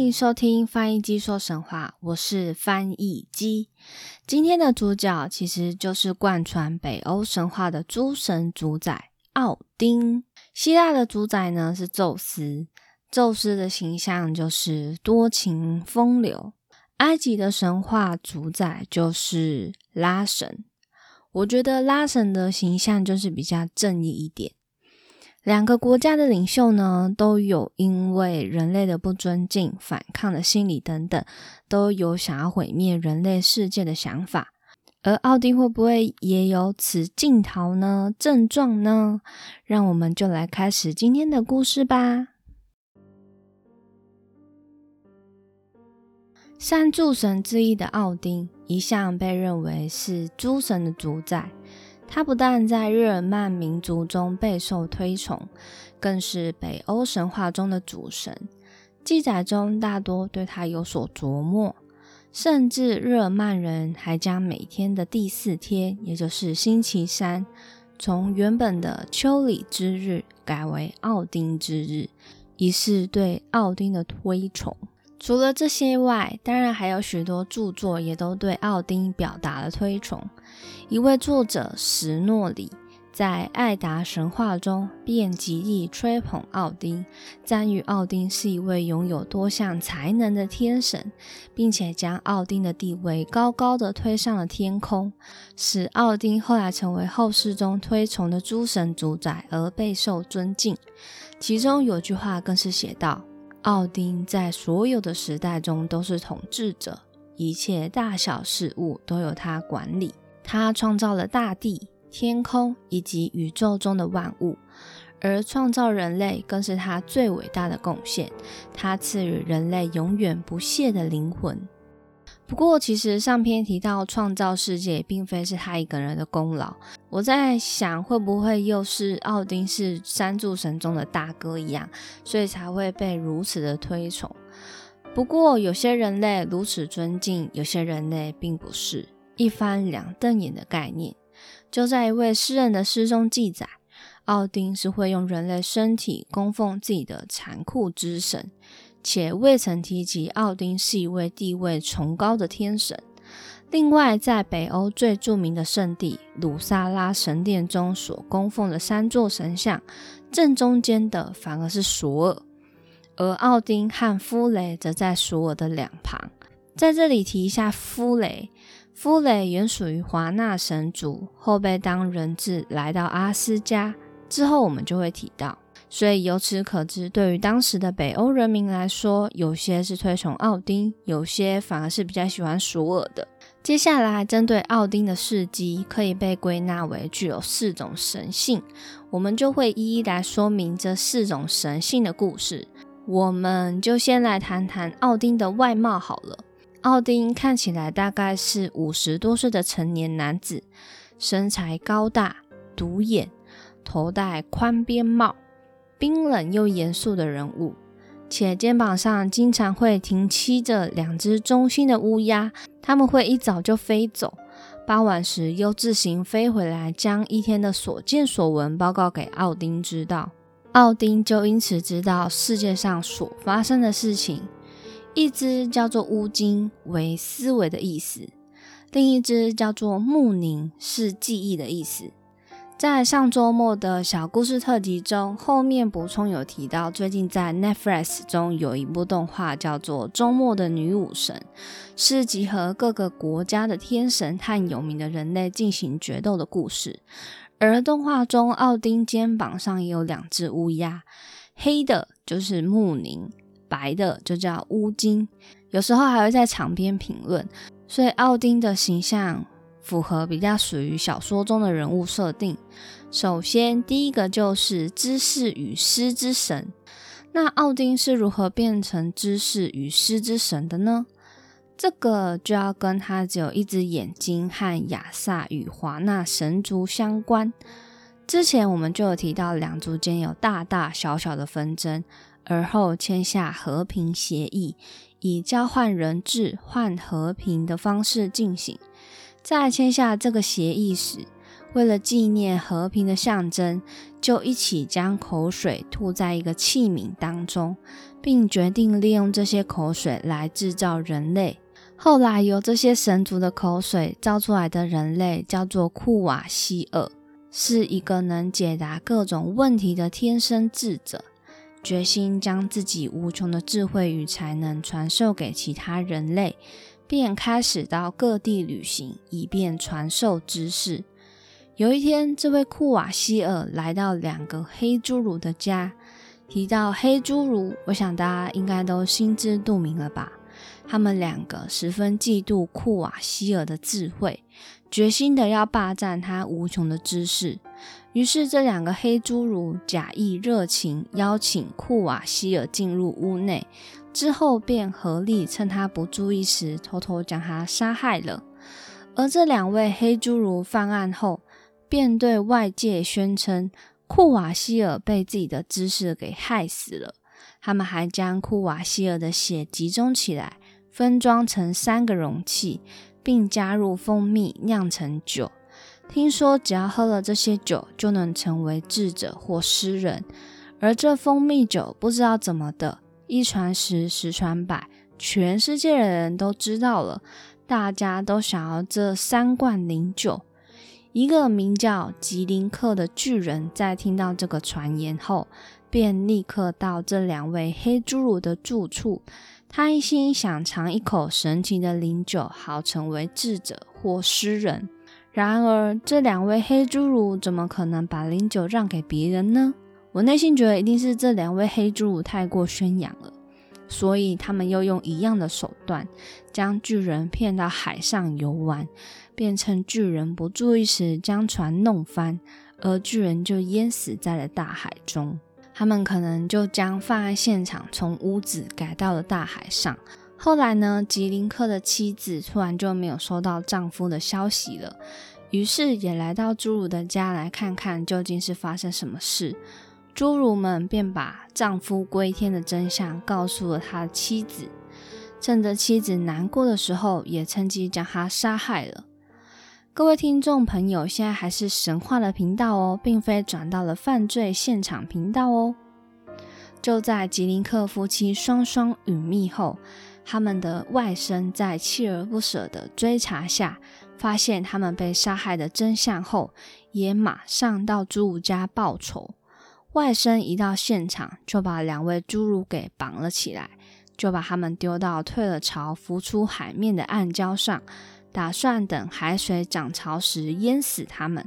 欢迎收听翻译机说神话，我是翻译机。今天的主角其实就是贯穿北欧神话的诸神主宰奥丁。希腊的主宰呢是宙斯，宙斯的形象就是多情风流。埃及的神话主宰就是拉神。我觉得拉神的形象就是比较正义一点。两个国家的领袖呢，都有因为人类的不尊敬、反抗的心理等等，都有想要毁灭人类世界的想法。而奥丁会不会也有此镜头呢？症状呢？让我们就来开始今天的故事吧。三诸神之一的奥丁，一向被认为是诸神的主宰。他不但在日耳曼民族中备受推崇，更是北欧神话中的主神。记载中大多对他有所琢磨，甚至日耳曼人还将每天的第四天，也就是星期三，从原本的丘里之日改为奥丁之日，以示对奥丁的推崇。除了这些外，当然还有许多著作也都对奥丁表达了推崇。一位作者史诺里在《艾达神话》中便极力吹捧奥丁，赞誉奥丁是一位拥有多项才能的天神，并且将奥丁的地位高高的推上了天空，使奥丁后来成为后世中推崇的诸神主宰而备受尊敬。其中有句话更是写道。奥丁在所有的时代中都是统治者，一切大小事物都由他管理。他创造了大地、天空以及宇宙中的万物，而创造人类更是他最伟大的贡献。他赐予人类永远不懈的灵魂。不过，其实上篇提到创造世界，并非是他一个人的功劳。我在想，会不会又是奥丁是三柱神中的大哥一样，所以才会被如此的推崇？不过，有些人类如此尊敬，有些人类并不是一翻两瞪眼的概念。就在一位诗人的诗中记载，奥丁是会用人类身体供奉自己的残酷之神。且未曾提及奥丁是一位地位崇高的天神。另外，在北欧最著名的圣地鲁萨拉神殿中所供奉的三座神像，正中间的反而是索尔，而奥丁和夫雷则在索尔的两旁。在这里提一下夫雷，夫雷原属于华纳神族，后被当人质来到阿斯加，之后我们就会提到。所以由此可知，对于当时的北欧人民来说，有些是推崇奥丁，有些反而是比较喜欢索尔的。接下来，针对奥丁的事迹，可以被归纳为具有四种神性，我们就会一一来说明这四种神性的故事。我们就先来谈谈奥丁的外貌好了。奥丁看起来大概是五十多岁的成年男子，身材高大，独眼，头戴宽边帽。冰冷又严肃的人物，且肩膀上经常会停栖着两只忠心的乌鸦，他们会一早就飞走，傍晚时又自行飞回来，将一天的所见所闻报告给奥丁知道。奥丁就因此知道世界上所发生的事情。一只叫做乌金，为思维的意思；另一只叫做木宁，是记忆的意思。在上周末的小故事特辑中，后面补充有提到，最近在 Netflix 中有一部动画叫做《周末的女武神》，是集合各个国家的天神和有名的人类进行决斗的故事。而动画中，奥丁肩膀上也有两只乌鸦，黑的就是穆宁，白的就叫乌金。有时候还会在场边评论，所以奥丁的形象。符合比较属于小说中的人物设定。首先，第一个就是知识与诗之神。那奥丁是如何变成知识与诗之神的呢？这个就要跟他只有一只眼睛和亚萨与华纳神族相关。之前我们就有提到，两族间有大大小小的纷争，而后签下和平协议，以交换人质换和平的方式进行。在签下这个协议时，为了纪念和平的象征，就一起将口水吐在一个器皿当中，并决定利用这些口水来制造人类。后来由这些神族的口水造出来的人类叫做库瓦希尔，是一个能解答各种问题的天生智者，决心将自己无穷的智慧与才能传授给其他人类。便开始到各地旅行，以便传授知识。有一天，这位库瓦希尔来到两个黑侏儒的家。提到黑侏儒，我想大家应该都心知肚明了吧？他们两个十分嫉妒库瓦希尔的智慧，决心的要霸占他无穷的知识。于是，这两个黑侏儒假意热情，邀请库瓦希尔进入屋内。之后便合力趁他不注意时，偷偷将他杀害了。而这两位黑侏儒犯案后，便对外界宣称库瓦希尔被自己的知识给害死了。他们还将库瓦希尔的血集中起来，分装成三个容器，并加入蜂蜜酿成酒。听说只要喝了这些酒，就能成为智者或诗人。而这蜂蜜酒不知道怎么的。一传十，十传百，全世界的人都知道了，大家都想要这三罐灵酒。一个名叫吉林克的巨人，在听到这个传言后，便立刻到这两位黑侏儒的住处。他一心想尝一口神奇的灵酒，好成为智者或诗人。然而，这两位黑侏儒怎么可能把灵酒让给别人呢？我内心觉得一定是这两位黑侏儒太过宣扬了，所以他们又用一样的手段将巨人骗到海上游玩，便趁巨人不注意时将船弄翻，而巨人就淹死在了大海中。他们可能就将犯案现场从屋子改到了大海上。后来呢，吉林克的妻子突然就没有收到丈夫的消息了，于是也来到侏儒的家来看看究竟是发生什么事。侏儒们便把丈夫归天的真相告诉了他的妻子，趁着妻子难过的时候，也趁机将他杀害了。各位听众朋友，现在还是神话的频道哦，并非转到了犯罪现场频道哦。就在吉林克夫妻双双殒命后，他们的外甥在锲而不舍的追查下，发现他们被杀害的真相后，也马上到侏儒家报仇。外甥一到现场，就把两位侏儒给绑了起来，就把他们丢到退了潮、浮出海面的暗礁上，打算等海水涨潮时淹死他们。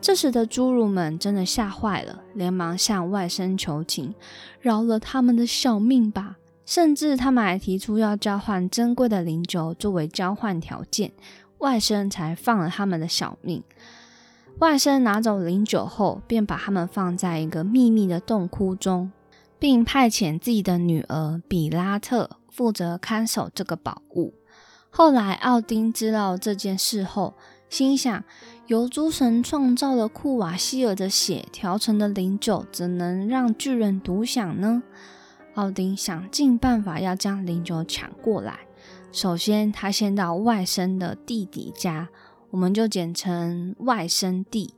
这时的侏儒们真的吓坏了，连忙向外甥求情，饶了他们的小命吧。甚至他们还提出要交换珍贵的灵酒作为交换条件，外甥才放了他们的小命。外甥拿走灵酒后，便把他们放在一个秘密的洞窟中，并派遣自己的女儿比拉特负责看守这个宝物。后来，奥丁知道这件事后，心想：由诸神创造了库瓦希尔的血调成的灵酒，怎能让巨人独享呢？奥丁想尽办法要将灵酒抢过来。首先，他先到外甥的弟弟家。我们就简称外甥弟。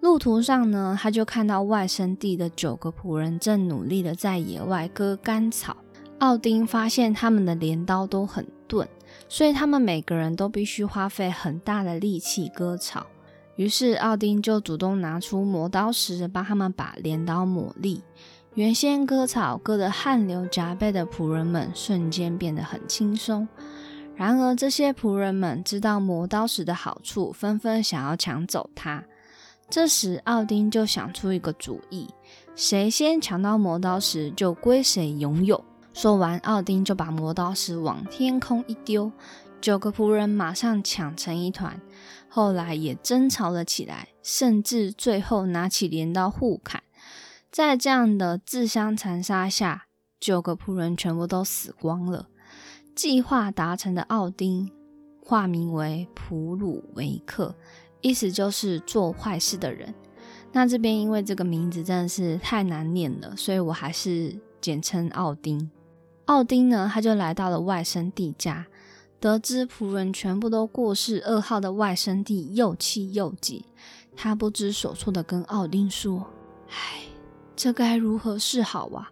路途上呢，他就看到外甥弟的九个仆人正努力的在野外割干草。奥丁发现他们的镰刀都很钝，所以他们每个人都必须花费很大的力气割草。于是奥丁就主动拿出磨刀石，帮他们把镰刀磨利。原先割草割得汗流浃背的仆人们，瞬间变得很轻松。然而，这些仆人们知道磨刀石的好处，纷纷想要抢走它。这时，奥丁就想出一个主意：谁先抢到磨刀石，就归谁拥有。说完，奥丁就把磨刀石往天空一丢，九个仆人马上抢成一团。后来也争吵了起来，甚至最后拿起镰刀互砍。在这样的自相残杀下，九个仆人全部都死光了。计划达成的奥丁，化名为普鲁维克，意思就是做坏事的人。那这边因为这个名字真的是太难念了，所以我还是简称奥丁。奥丁呢，他就来到了外甥弟家，得知仆人全部都过世，噩耗的外甥弟又气又急，他不知所措的跟奥丁说：“唉，这该如何是好啊？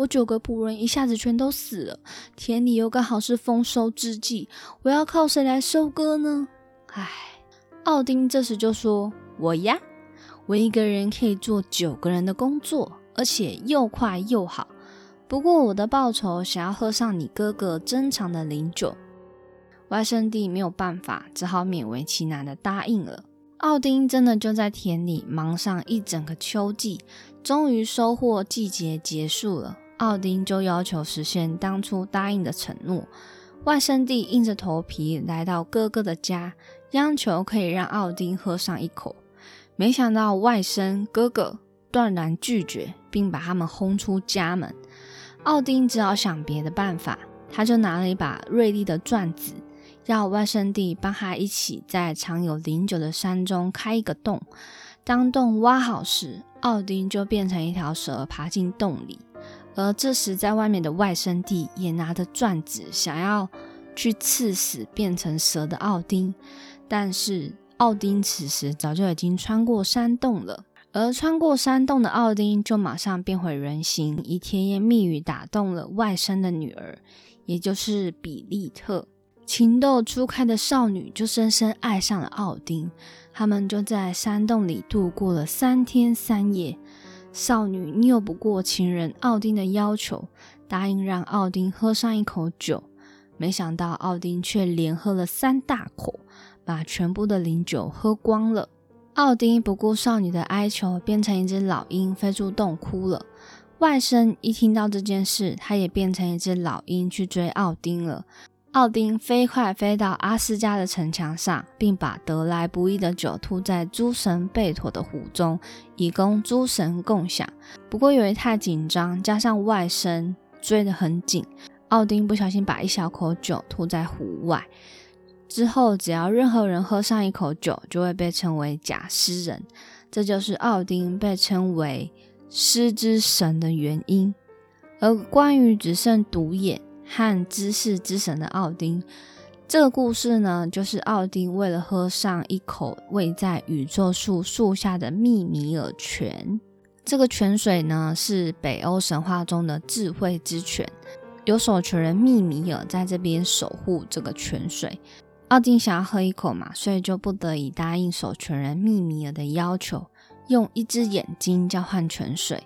我九个仆人一下子全都死了，田里又刚好是丰收之际，我要靠谁来收割呢？唉。”奥丁这时就说：“我呀。”我一个人可以做九个人的工作，而且又快又好。不过我的报酬想要喝上你哥哥珍藏的灵酒，外甥弟没有办法，只好勉为其难的答应了。奥丁真的就在田里忙上一整个秋季，终于收获季节结束了。奥丁就要求实现当初答应的承诺。外甥弟硬着头皮来到哥哥的家，央求可以让奥丁喝上一口。没想到外甥哥哥断然拒绝，并把他们轰出家门。奥丁只好想别的办法，他就拿了一把锐利的钻子，要外甥弟帮他一起在藏有灵酒的山中开一个洞。当洞挖好时，奥丁就变成一条蛇爬进洞里。而这时，在外面的外甥弟也拿着钻子，想要去刺死变成蛇的奥丁，但是。奥丁此时早就已经穿过山洞了，而穿过山洞的奥丁就马上变回人形，以甜言蜜语打动了外甥的女儿，也就是比利特。情窦初开的少女就深深爱上了奥丁，他们就在山洞里度过了三天三夜。少女拗不过情人奥丁的要求，答应让奥丁喝上一口酒，没想到奥丁却连喝了三大口。把全部的灵酒喝光了。奥丁不顾少女的哀求，变成一只老鹰飞出洞哭了。外甥一听到这件事，他也变成一只老鹰去追奥丁了。奥丁飞快飞到阿斯加的城墙上，并把得来不易的酒吐在诸神贝妥的湖中，以供诸神共享。不过由于太紧张，加上外甥追得很紧，奥丁不小心把一小口酒吐在湖外。之后，只要任何人喝上一口酒，就会被称为假诗人。这就是奥丁被称为诗之神的原因。而关于只剩独眼和知识之神的奥丁，这个故事呢，就是奥丁为了喝上一口位在宇宙树树下的密米尔泉。这个泉水呢，是北欧神话中的智慧之泉，有守泉人密米尔在这边守护这个泉水。奥丁想要喝一口嘛，所以就不得已答应守泉人密米尔的要求，用一只眼睛交换泉水。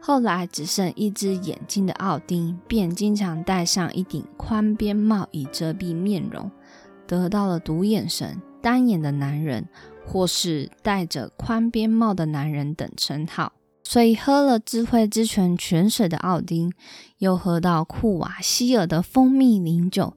后来只剩一只眼睛的奥丁，便经常戴上一顶宽边帽以遮蔽面容，得到了独眼神、单眼的男人，或是戴着宽边帽的男人等称号。所以喝了智慧之泉泉水的奥丁，又喝到库瓦希尔的蜂蜜灵酒。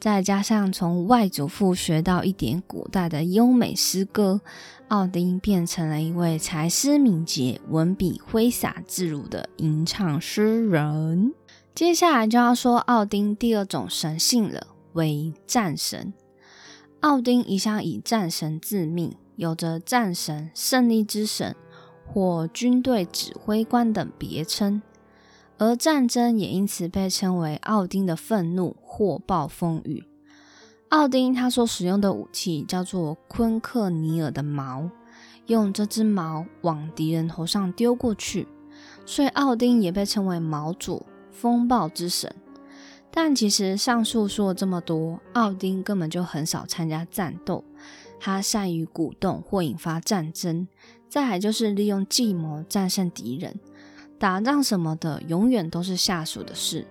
再加上从外祖父学到一点古代的优美诗歌，奥丁变成了一位才思敏捷、文笔挥洒自如的吟唱诗人。接下来就要说奥丁第二种神性了，为战神。奥丁一向以战神自命，有着战神、胜利之神或军队指挥官等别称。而战争也因此被称为奥丁的愤怒或暴风雨。奥丁他所使用的武器叫做昆克尼尔的矛，用这只矛往敌人头上丢过去，所以奥丁也被称为矛主、风暴之神。但其实上述说了这么多，奥丁根本就很少参加战斗，他善于鼓动或引发战争，再来就是利用计谋战胜敌人。打仗什么的，永远都是下属的事。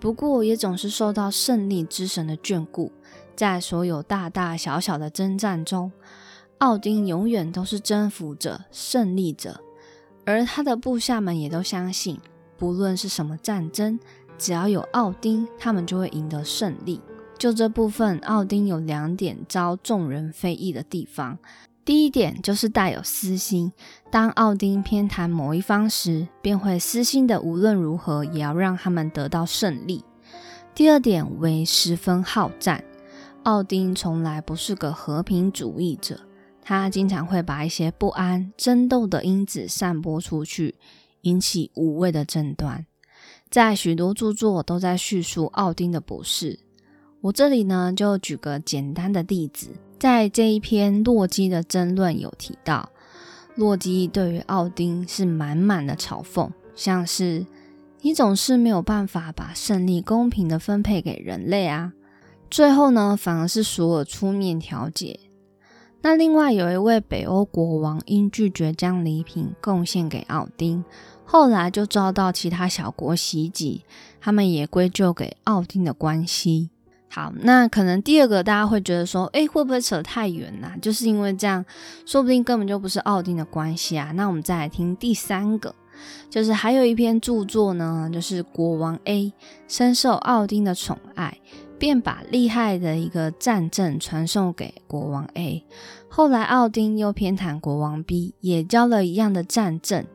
不过，也总是受到胜利之神的眷顾，在所有大大小小的征战中，奥丁永远都是征服者、胜利者。而他的部下们也都相信，不论是什么战争，只要有奥丁，他们就会赢得胜利。就这部分，奥丁有两点遭众人非议的地方。第一点就是带有私心，当奥丁偏袒某一方时，便会私心的无论如何也要让他们得到胜利。第二点为十分好战。奥丁从来不是个和平主义者，他经常会把一些不安、争斗的因子散播出去，引起无谓的争端。在许多著作都在叙述奥丁的不是。我这里呢，就举个简单的例子，在这一篇洛基的争论有提到，洛基对于奥丁是满满的嘲讽，像是你总是没有办法把胜利公平的分配给人类啊。最后呢，反而是索尔出面调解。那另外有一位北欧国王因拒绝将礼品贡献给奥丁，后来就遭到其他小国袭击，他们也归咎给奥丁的关系。好，那可能第二个大家会觉得说，诶，会不会扯太远啦？就是因为这样，说不定根本就不是奥丁的关系啊。那我们再来听第三个，就是还有一篇著作呢，就是国王 A 深受奥丁的宠爱。便把厉害的一个战阵传送给国王 A，后来奥丁又偏袒国王 B，也教了一样的战阵，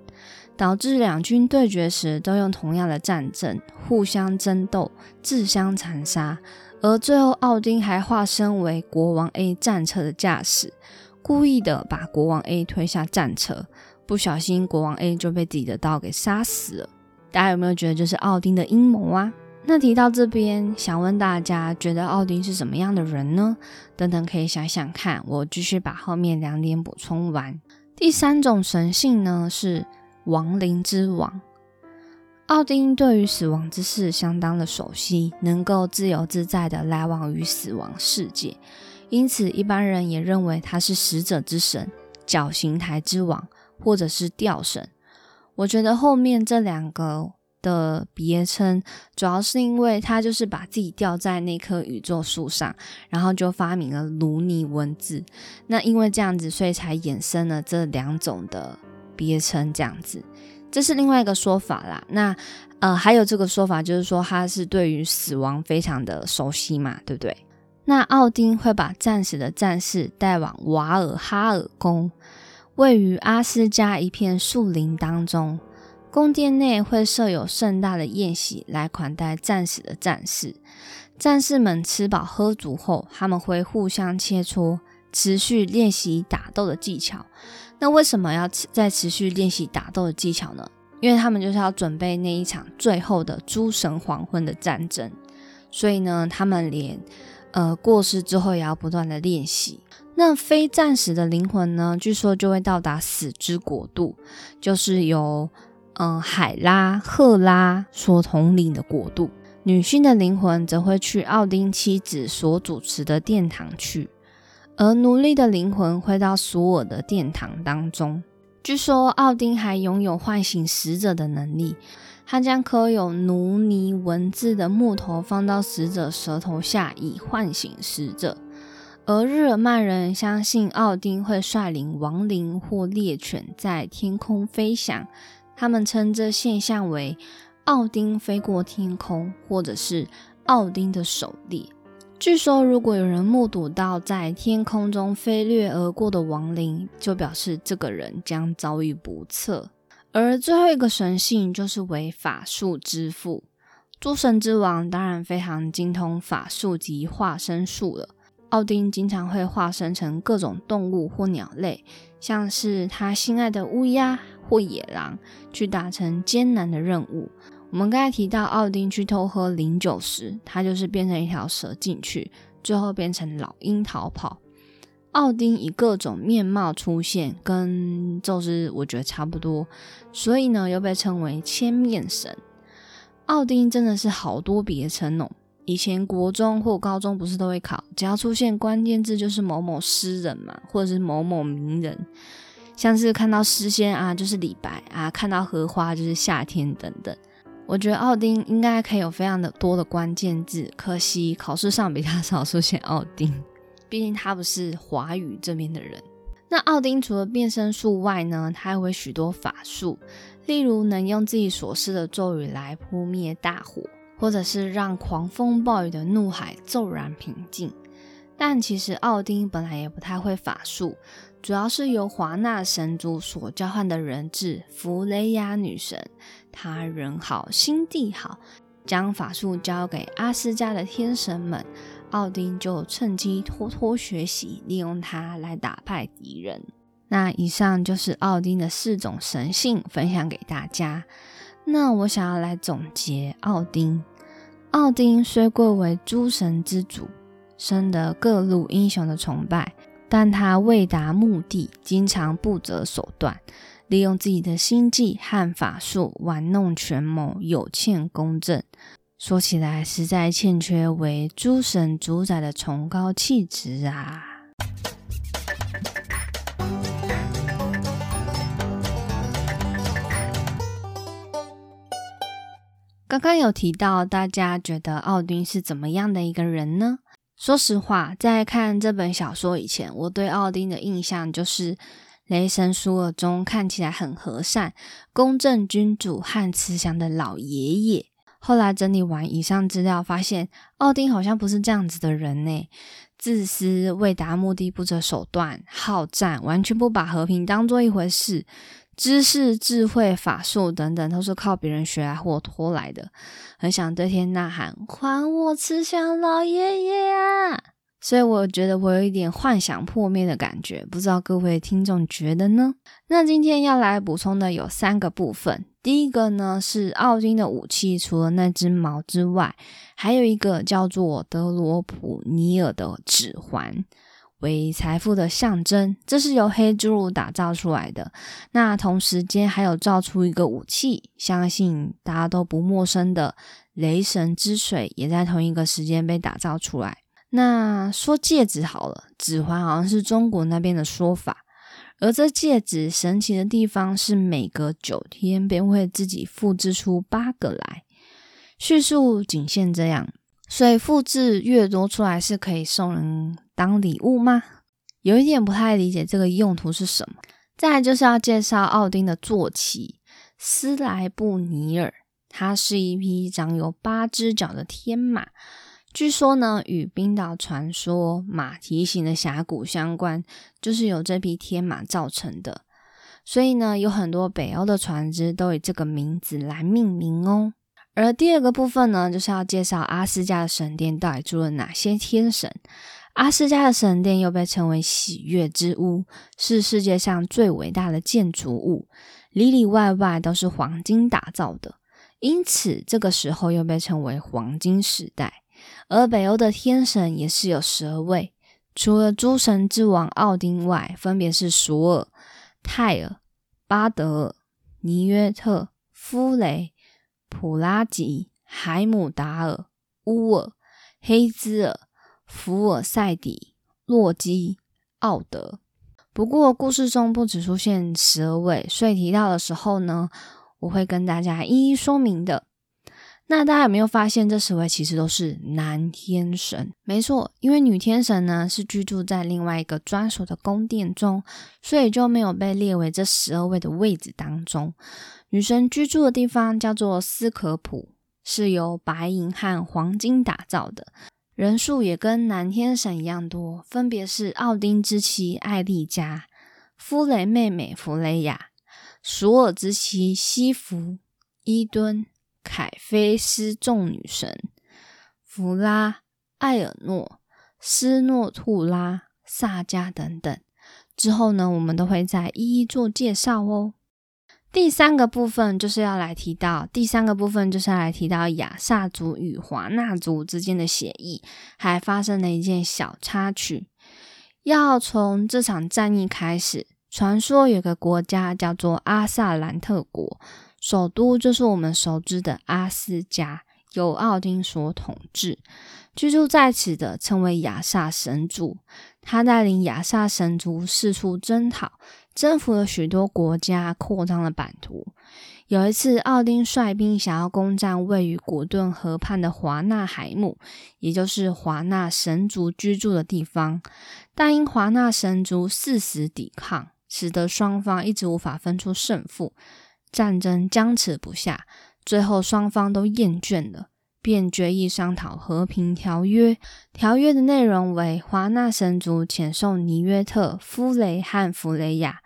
导致两军对决时都用同样的战阵，互相争斗，自相残杀。而最后，奥丁还化身为国王 A 战车的驾驶，故意的把国王 A 推下战车，不小心国王 A 就被自己的刀给杀死了。大家有没有觉得这是奥丁的阴谋啊？那提到这边，想问大家，觉得奥丁是什么样的人呢？等等，可以想想看。我继续把后面两点补充完。第三种神性呢，是亡灵之王。奥丁对于死亡之事相当的熟悉，能够自由自在的来往于死亡世界，因此一般人也认为他是死者之神、绞刑台之王，或者是吊神。我觉得后面这两个。的别称，主要是因为他就是把自己吊在那棵宇宙树上，然后就发明了卢尼文字。那因为这样子，所以才衍生了这两种的别称。这样子，这是另外一个说法啦。那呃，还有这个说法，就是说他是对于死亡非常的熟悉嘛，对不对？那奥丁会把战死的战士带往瓦尔哈尔宫，位于阿斯加一片树林当中。宫殿内会设有盛大的宴席来款待战死的战士。战士们吃饱喝足后，他们会互相切磋，持续练习打斗的技巧。那为什么要持再持续练习打斗的技巧呢？因为他们就是要准备那一场最后的诸神黄昏的战争。所以呢，他们连呃过世之后也要不断的练习。那非战死的灵魂呢，据说就会到达死之国度，就是由。嗯，海拉、赫拉所统领的国度，女性的灵魂则会去奥丁妻子所主持的殿堂去，而奴隶的灵魂会到索尔的殿堂当中。据说奥丁还拥有唤醒死者的能力，他将刻有奴尼文字的木头放到死者舌头下，以唤醒死者。而日耳曼人相信奥丁会率领亡灵或猎犬在天空飞翔。他们称这现象为奥丁飞过天空，或者是奥丁的狩猎。据说，如果有人目睹到在天空中飞掠而过的亡灵，就表示这个人将遭遇不测。而最后一个神性就是为法术之父，诸神之王当然非常精通法术及化身术了。奥丁经常会化身成各种动物或鸟类，像是他心爱的乌鸦。或野狼去达成艰难的任务。我们刚才提到奥丁去偷喝灵酒时，他就是变成一条蛇进去，最后变成老鹰逃跑。奥丁以各种面貌出现，跟宙斯我觉得差不多，所以呢又被称为千面神。奥丁真的是好多别称哦。以前国中或高中不是都会考，只要出现关键字就是某某诗人嘛，或者是某某名人。像是看到诗仙啊，就是李白啊；看到荷花就是夏天等等。我觉得奥丁应该可以有非常的多的关键字，可惜考试上比较少出现奥丁，毕竟他不是华语这边的人。那奥丁除了变身术外呢，他还会许多法术，例如能用自己所施的咒语来扑灭大火，或者是让狂风暴雨的怒海骤然平静。但其实奥丁本来也不太会法术。主要是由华纳神族所交换的人质弗雷亚女神，她人好心地好，将法术交给阿斯加的天神们，奥丁就趁机偷偷学习，利用它来打败敌人。那以上就是奥丁的四种神性，分享给大家。那我想要来总结奥丁。奥丁虽贵为诸神之主，深得各路英雄的崇拜，但他为达目的，经常不择手段。利用自己的心计和法术玩弄权谋，有欠公正。说起来，实在欠缺为诸神主宰的崇高气质啊！刚刚有提到，大家觉得奥丁是怎么样的一个人呢？说实话，在看这本小说以前，我对奥丁的印象就是。雷神苏尔中看起来很和善、公正君主和慈祥的老爷爷。后来整理完以上资料，发现奥丁好像不是这样子的人呢。自私、为达目的不择手段、好战，完全不把和平当做一回事。知识、智慧、法术等等，都是靠别人学来或托来的。很想对天呐喊：“还我慈祥老爷爷啊！”所以我觉得我有一点幻想破灭的感觉，不知道各位听众觉得呢？那今天要来补充的有三个部分。第一个呢是奥丁的武器，除了那只矛之外，还有一个叫做德罗普尼尔的指环，为财富的象征，这是由黑侏儒打造出来的。那同时间还有造出一个武器，相信大家都不陌生的雷神之水，也在同一个时间被打造出来。那说戒指好了，指环好像是中国那边的说法，而这戒指神奇的地方是每隔九天便会自己复制出八个来，叙述仅限这样，所以复制越多出来是可以送人当礼物吗？有一点不太理解这个用途是什么。再来就是要介绍奥丁的坐骑斯莱布尼尔，它是一匹长有八只脚的天马。据说呢，与冰岛传说马蹄形的峡谷相关，就是由这匹天马造成的。所以呢，有很多北欧的船只都以这个名字来命名哦。而第二个部分呢，就是要介绍阿斯加的神殿到底住了哪些天神。阿斯加的神殿又被称为喜悦之屋，是世界上最伟大的建筑物，里里外外都是黄金打造的，因此这个时候又被称为黄金时代。而北欧的天神也是有十二位，除了诸神之王奥丁外，分别是索尔、泰尔、巴德尔、尼约特、夫雷、普拉吉、海姆达尔、乌尔、黑兹尔、福尔赛底、洛基、奥德。不过故事中不只出现十二位，所以提到的时候呢，我会跟大家一一说明的。那大家有没有发现，这十位其实都是男天神？没错，因为女天神呢是居住在另外一个专属的宫殿中，所以就没有被列为这十二位的位置当中。女神居住的地方叫做斯可普，是由白银和黄金打造的，人数也跟南天神一样多，分别是奥丁之妻艾丽加、夫雷妹妹弗雷亚、索尔之妻西弗、伊敦。凯菲斯众女神弗拉、艾尔诺、斯诺兔拉、萨迦等等，之后呢，我们都会再一一做介绍哦。第三个部分就是要来提到，第三个部分就是要来提到亚萨族与华纳族之间的协议，还发生了一件小插曲。要从这场战役开始，传说有个国家叫做阿萨兰特国。首都就是我们熟知的阿斯加，由奥丁所统治。居住在此的称为亚萨神族，他带领亚萨神族四处征讨，征服了许多国家，扩张了版图。有一次，奥丁率兵想要攻占位于古顿河畔的华纳海姆，也就是华纳神族居住的地方，但因华纳神族誓死抵抗，使得双方一直无法分出胜负。战争僵持不下，最后双方都厌倦了，便决议商讨和平条约。条约的内容为：华纳神族遣送尼约特、夫雷和弗雷亚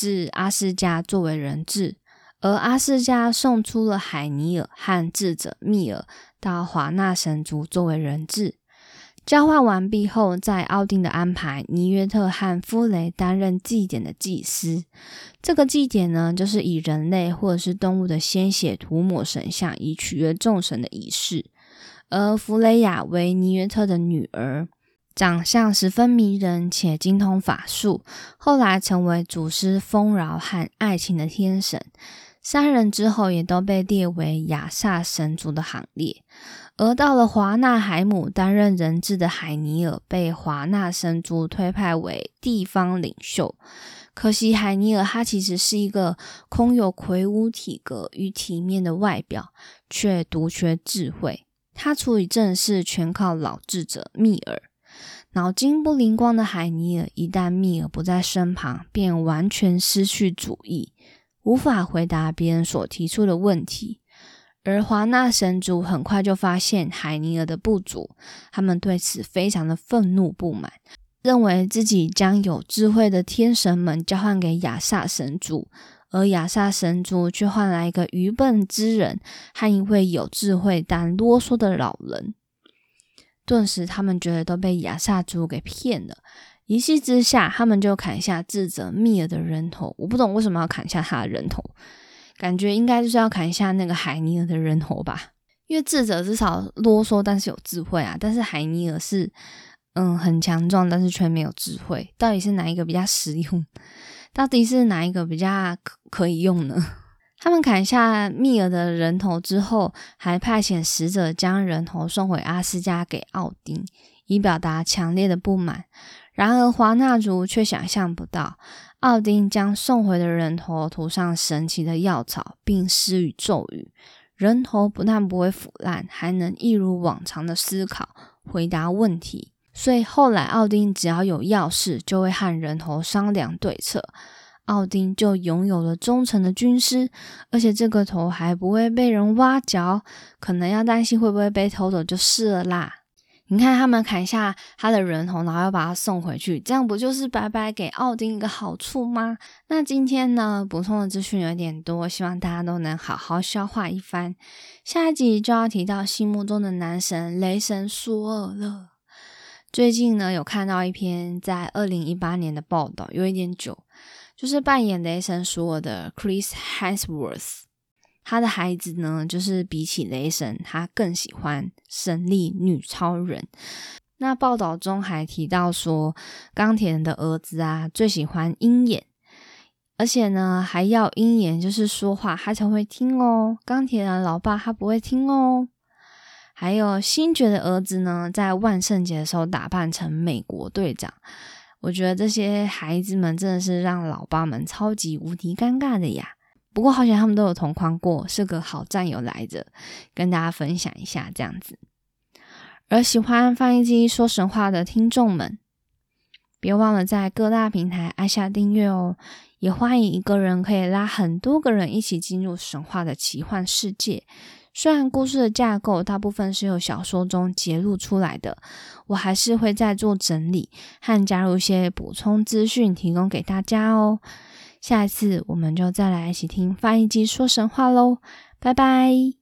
至阿斯加作为人质，而阿斯加送出了海尼尔和智者密尔到华纳神族作为人质。交换完毕后，在奥丁的安排，尼约特和夫雷担任祭典的祭司。这个祭典呢，就是以人类或者是动物的鲜血涂抹神像，以取悦众神的仪式。而弗雷亚为尼约特的女儿，长相十分迷人，且精通法术，后来成为祖师丰饶和爱情的天神。三人之后也都被列为雅萨神族的行列。而到了华纳海姆担任人质的海尼尔，被华纳神族推派为地方领袖。可惜海尼尔他其实是一个空有魁梧体格与体面的外表，却独缺智慧。他处理政事全靠老智者密尔。脑筋不灵光的海尼尔，一旦密尔不在身旁，便完全失去主意，无法回答别人所提出的问题。而华纳神族很快就发现海尼尔的不足，他们对此非常的愤怒不满，认为自己将有智慧的天神们交换给亚萨神族，而亚萨神族却换来一个愚笨之人和一位有智慧但啰嗦的老人。顿时，他们觉得都被亚萨族给骗了，一气之下，他们就砍下智者密尔的人头。我不懂为什么要砍下他的人头。感觉应该就是要砍下那个海尼尔的人头吧，因为智者至少啰嗦，但是有智慧啊。但是海尼尔是，嗯，很强壮，但是却没有智慧。到底是哪一个比较实用？到底是哪一个比较可可以用呢？他们砍下密尔的人头之后，还派遣使者将人头送回阿斯加给奥丁，以表达强烈的不满。然而华纳族却想象不到。奥丁将送回的人头涂上神奇的药草，并施予咒语，人头不但不会腐烂，还能一如往常的思考、回答问题。所以后来奥丁只要有要事，就会和人头商量对策。奥丁就拥有了忠诚的军师，而且这个头还不会被人挖角，可能要担心会不会被偷走就是了啦。你看，他们砍下他的人头，然后又把他送回去，这样不就是白白给奥丁一个好处吗？那今天呢，补充的资讯有点多，希望大家都能好好消化一番。下一集就要提到心目中的男神雷神苏尔了。最近呢，有看到一篇在二零一八年的报道，有一点久，就是扮演雷神苏尔的 Chris Hemsworth。他的孩子呢，就是比起雷神，他更喜欢神力女超人。那报道中还提到说，钢铁人的儿子啊，最喜欢鹰眼，而且呢，还要鹰眼就是说话他才会听哦。钢铁人老爸他不会听哦。还有星爵的儿子呢，在万圣节的时候打扮成美国队长。我觉得这些孩子们真的是让老爸们超级无敌尴尬的呀。不过好像他们都有同框过，是个好战友来着，跟大家分享一下这样子。而喜欢翻译机说神话的听众们，别忘了在各大平台按下订阅哦。也欢迎一个人可以拉很多个人一起进入神话的奇幻世界。虽然故事的架构大部分是由小说中揭露出来的，我还是会再做整理和加入一些补充资讯，提供给大家哦。下一次我们就再来一起听翻译机说神话喽，拜拜。